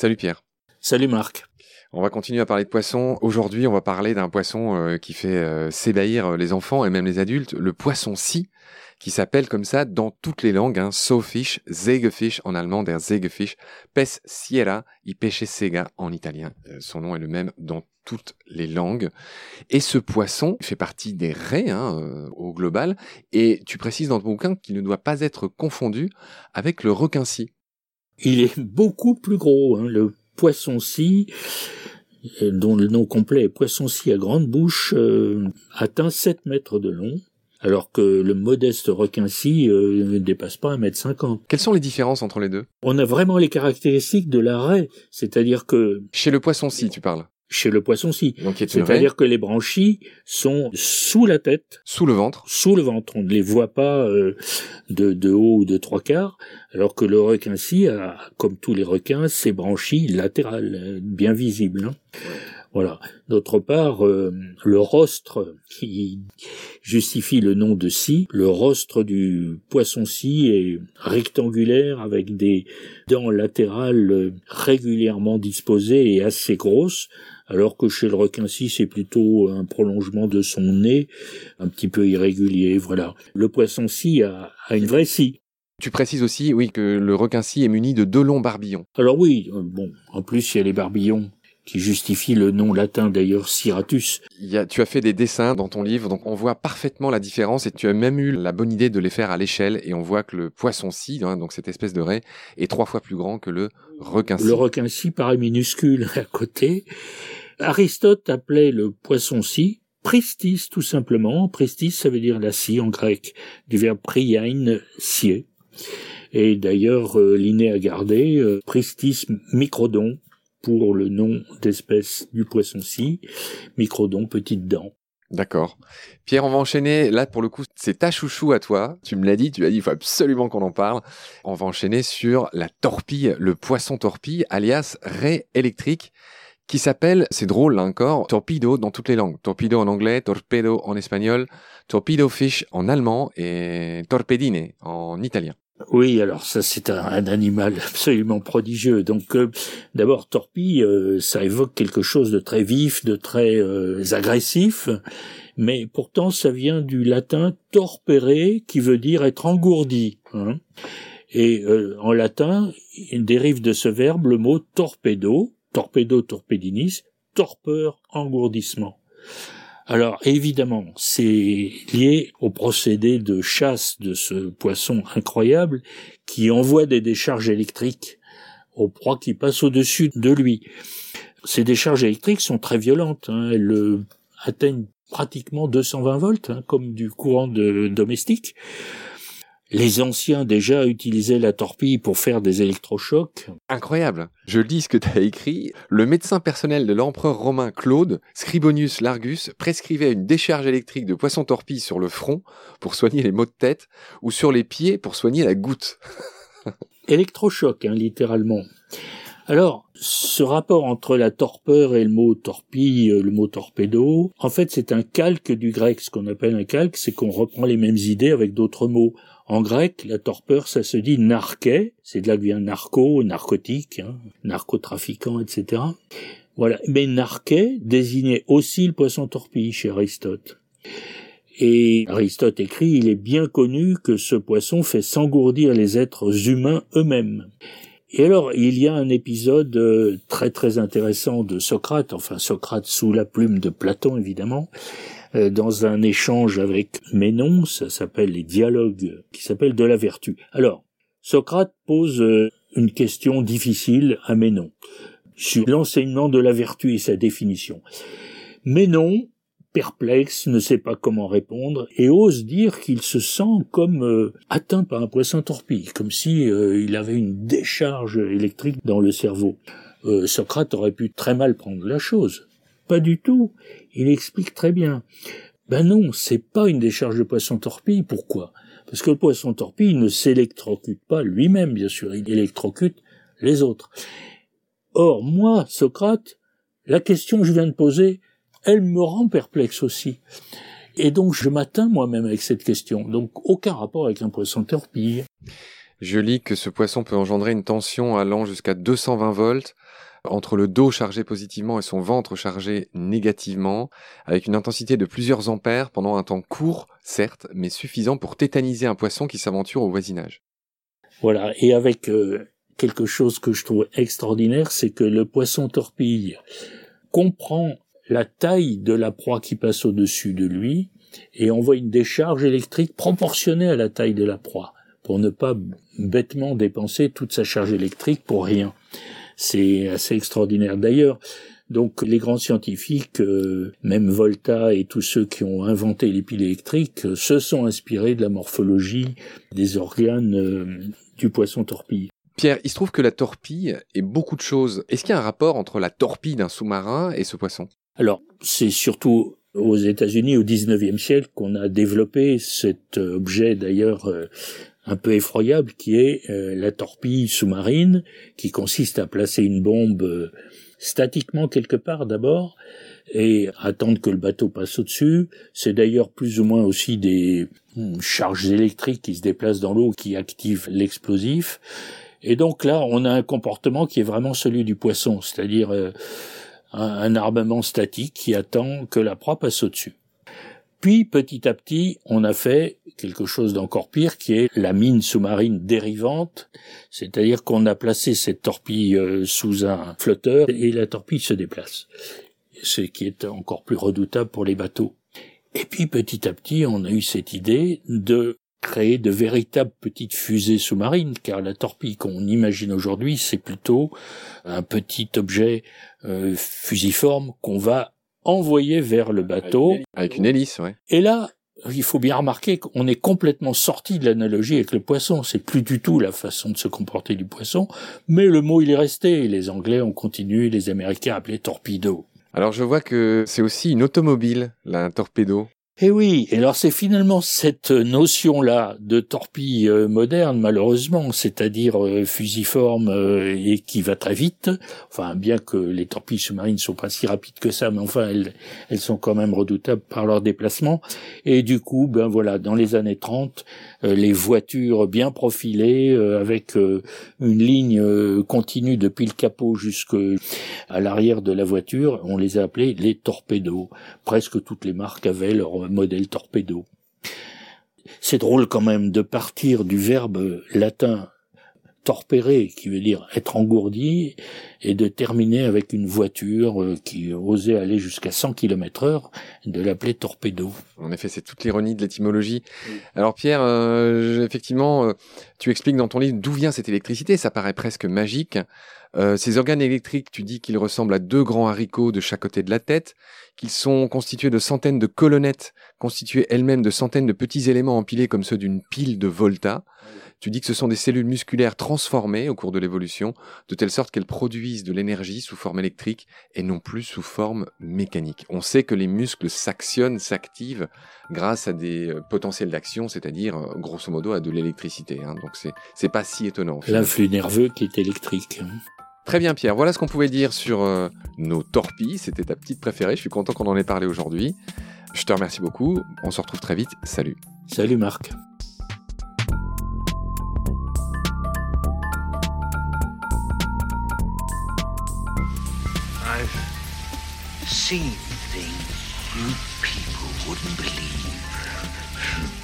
Salut Pierre. Salut Marc. On va continuer à parler de poissons. Aujourd'hui, on va parler d'un poisson euh, qui fait euh, s'ébahir euh, les enfants et même les adultes, le poisson-ci, qui s'appelle comme ça dans toutes les langues, hein, Sawfish, Zegefisch en allemand, der Zegefisch, Pes Sierra y Pesce Sega en italien. son nom est le même dans toutes les langues. Et ce poisson fait partie des raies hein, au global. Et tu précises dans ton bouquin qu'il ne doit pas être confondu avec le requin-ci. Il est beaucoup plus gros. Hein, le poisson-ci, euh, dont le nom complet est poisson-ci à grande bouche, euh, atteint 7 mètres de long, alors que le modeste requin-ci euh, ne dépasse pas 1 mètre 50. Quelles sont les différences entre les deux? On a vraiment les caractéristiques de l'arrêt, c'est-à-dire que... Chez le poisson-ci, tu parles chez le poisson-ci. C'est-à-dire que les branchies sont sous la tête. Sous le ventre. Sous le ventre. On ne les voit pas euh, de, de haut ou de trois quarts, alors que le requin-ci a, comme tous les requins, ses branchies latérales, bien visibles. Hein. Voilà. D'autre part, euh, le rostre qui justifie le nom de scie, le rostre du poisson-scie est rectangulaire avec des dents latérales régulièrement disposées et assez grosses, alors que chez le requin-ci, c'est plutôt un prolongement de son nez, un petit peu irrégulier, voilà. Le poisson-ci a, une vraie scie. Tu précises aussi, oui, que le requin-ci est muni de deux longs barbillons. Alors oui, euh, bon, en plus, il y a les barbillons qui justifient le nom latin d'ailleurs Ciratus. Il y a, tu as fait des dessins dans ton livre, donc on voit parfaitement la différence et tu as même eu la bonne idée de les faire à l'échelle et on voit que le poisson-ci, hein, donc cette espèce de raie, est trois fois plus grand que le requin-ci. Le requin-ci paraît minuscule à côté Aristote appelait le poisson-ci pristis tout simplement. Pristis, ça veut dire la scie en grec, du verbe priain, scier. Et d'ailleurs, euh, Linné a gardé euh, pristis microdon pour le nom d'espèce du poisson-ci, microdon, petite dent. D'accord. Pierre, on va enchaîner. Là, pour le coup, c'est ta chouchou à toi. Tu me l'as dit, tu as dit, il faut absolument qu'on en parle. On va enchaîner sur la torpille, le poisson torpille, alias raie électrique qui s'appelle, c'est drôle là encore, torpedo dans toutes les langues. Torpedo en anglais, torpedo en espagnol, torpedo fish en allemand et torpedine en italien. Oui, alors ça c'est un, animal absolument prodigieux. Donc euh, d'abord torpille, euh, ça évoque quelque chose de très vif, de très euh, agressif, mais pourtant ça vient du latin torpere, qui veut dire être engourdi. Hein. Et en latin, il dérive de ce verbe le mot torpedo, torpedo torpedinis, torpeur, engourdissement. Alors évidemment, c'est lié au procédé de chasse de ce poisson incroyable qui envoie des décharges électriques aux proies qui passent au-dessus de lui. Ces décharges électriques sont très violentes, hein. elles atteignent pratiquement 220 volts, hein, comme du courant de domestique. Les anciens déjà utilisaient la torpille pour faire des électrochocs. Incroyable. Je lis ce que tu as écrit. Le médecin personnel de l'empereur romain Claude, Scribonius Largus, prescrivait une décharge électrique de poisson torpille sur le front pour soigner les maux de tête ou sur les pieds pour soigner la goutte. Électrochoc, hein, littéralement. Alors, ce rapport entre la torpeur et le mot torpille, euh, le mot torpedo, en fait, c'est un calque du grec. Ce qu'on appelle un calque, c'est qu'on reprend les mêmes idées avec d'autres mots. En grec, la torpeur, ça se dit narquet, c'est de là que vient narco, narcotique, hein, narcotrafiquant, etc. Voilà. Mais narquet désignait aussi le poisson torpille chez Aristote. Et Aristote écrit, il est bien connu que ce poisson fait s'engourdir les êtres humains eux-mêmes. Et alors, il y a un épisode euh, très très intéressant de Socrate, enfin Socrate sous la plume de Platon évidemment, euh, dans un échange avec Ménon, ça s'appelle les dialogues, qui s'appellent de la vertu. Alors, Socrate pose euh, une question difficile à Ménon sur l'enseignement de la vertu et sa définition. Ménon, perplexe, ne sait pas comment répondre et ose dire qu'il se sent comme euh, atteint par un poisson torpille, comme si il avait une décharge électrique dans le cerveau. Socrate aurait pu très mal prendre la chose. Pas du tout. Il explique très bien. Ben non, c'est pas une décharge de poisson torpille. Pourquoi? Parce que le poisson torpille ne s'électrocute pas lui-même, bien sûr. Il électrocute les autres. Or, moi, Socrate, la question que je viens de poser, elle me rend perplexe aussi. Et donc, je m'atteins moi-même avec cette question. Donc, aucun rapport avec un poisson torpille. Je lis que ce poisson peut engendrer une tension allant jusqu'à 220 volts entre le dos chargé positivement et son ventre chargé négativement, avec une intensité de plusieurs ampères pendant un temps court, certes, mais suffisant pour tétaniser un poisson qui s'aventure au voisinage. Voilà, et avec euh, quelque chose que je trouve extraordinaire, c'est que le poisson torpille comprend la taille de la proie qui passe au-dessus de lui et envoie une décharge électrique proportionnée à la taille de la proie pour ne pas bêtement dépenser toute sa charge électrique pour rien. C'est assez extraordinaire. D'ailleurs, donc les grands scientifiques, euh, même Volta et tous ceux qui ont inventé les piles électriques, euh, se sont inspirés de la morphologie des organes euh, du poisson torpille. Pierre, il se trouve que la torpille est beaucoup de choses. Est-ce qu'il y a un rapport entre la torpille d'un sous-marin et ce poisson? Alors, c'est surtout aux États-Unis au 19e siècle qu'on a développé cet objet d'ailleurs un peu effroyable qui est euh, la torpille sous-marine qui consiste à placer une bombe euh, statiquement quelque part d'abord et attendre que le bateau passe au-dessus. C'est d'ailleurs plus ou moins aussi des hmm, charges électriques qui se déplacent dans l'eau qui activent l'explosif. Et donc là, on a un comportement qui est vraiment celui du poisson, c'est-à-dire euh, un armement statique qui attend que la proie passe au-dessus. Puis petit à petit, on a fait quelque chose d'encore pire qui est la mine sous-marine dérivante, c'est-à-dire qu'on a placé cette torpille euh, sous un flotteur et la torpille se déplace, ce qui est encore plus redoutable pour les bateaux. Et puis petit à petit, on a eu cette idée de créer de véritables petites fusées sous-marines, car la torpille qu'on imagine aujourd'hui, c'est plutôt un petit objet euh, fusiforme qu'on va envoyé vers le bateau. Avec une hélice, ouais. Et là, il faut bien remarquer qu'on est complètement sorti de l'analogie avec le poisson. C'est plus du tout la façon de se comporter du poisson, mais le mot il est resté. Les Anglais ont continué, les Américains appelaient torpedo. Alors je vois que c'est aussi une automobile, la torpedo. Eh oui, et alors c'est finalement cette notion-là de torpille euh, moderne, malheureusement, c'est-à-dire euh, fusiforme euh, et qui va très vite. Enfin, bien que les torpilles sous-marines sont pas si rapides que ça, mais enfin, elles, elles sont quand même redoutables par leur déplacement. Et du coup, ben voilà, dans les années 30, les voitures bien profilées, avec une ligne continue depuis le capot jusqu'à l'arrière de la voiture, on les a appelées les torpédos. Presque toutes les marques avaient leur modèle torpedo. C'est drôle quand même de partir du verbe latin torpere, qui veut dire être engourdi, et de terminer avec une voiture euh, qui osait aller jusqu'à 100 km heure, de l'appeler torpedo. En effet, c'est toute l'ironie de l'étymologie. Alors Pierre, euh, effectivement, euh, tu expliques dans ton livre d'où vient cette électricité, ça paraît presque magique. ces organes électriques, tu dis qu'ils ressemblent à deux grands haricots de chaque côté de la tête, qu'ils sont constitués de centaines de colonnettes, constituées elles-mêmes de centaines de petits éléments empilés comme ceux d'une pile de Volta. Tu dis que ce sont des cellules musculaires transformées au cours de l'évolution, de telle sorte qu'elles produisent de l'énergie sous forme électrique et non plus sous forme mécanique. On sait que les muscles s'actionnent, s'activent grâce à des euh, potentiels d'action, c'est-à-dire euh, grosso modo à de l'électricité. Hein. Donc c'est c'est pas si étonnant. L'influx nerveux qui est électrique. Très bien Pierre, voilà ce qu'on pouvait dire sur euh, nos torpilles, c'était ta petite préférée, je suis content qu'on en ait parlé aujourd'hui. Je te remercie beaucoup, on se retrouve très vite, salut. Salut Marc. I've seen things you people wouldn't believe.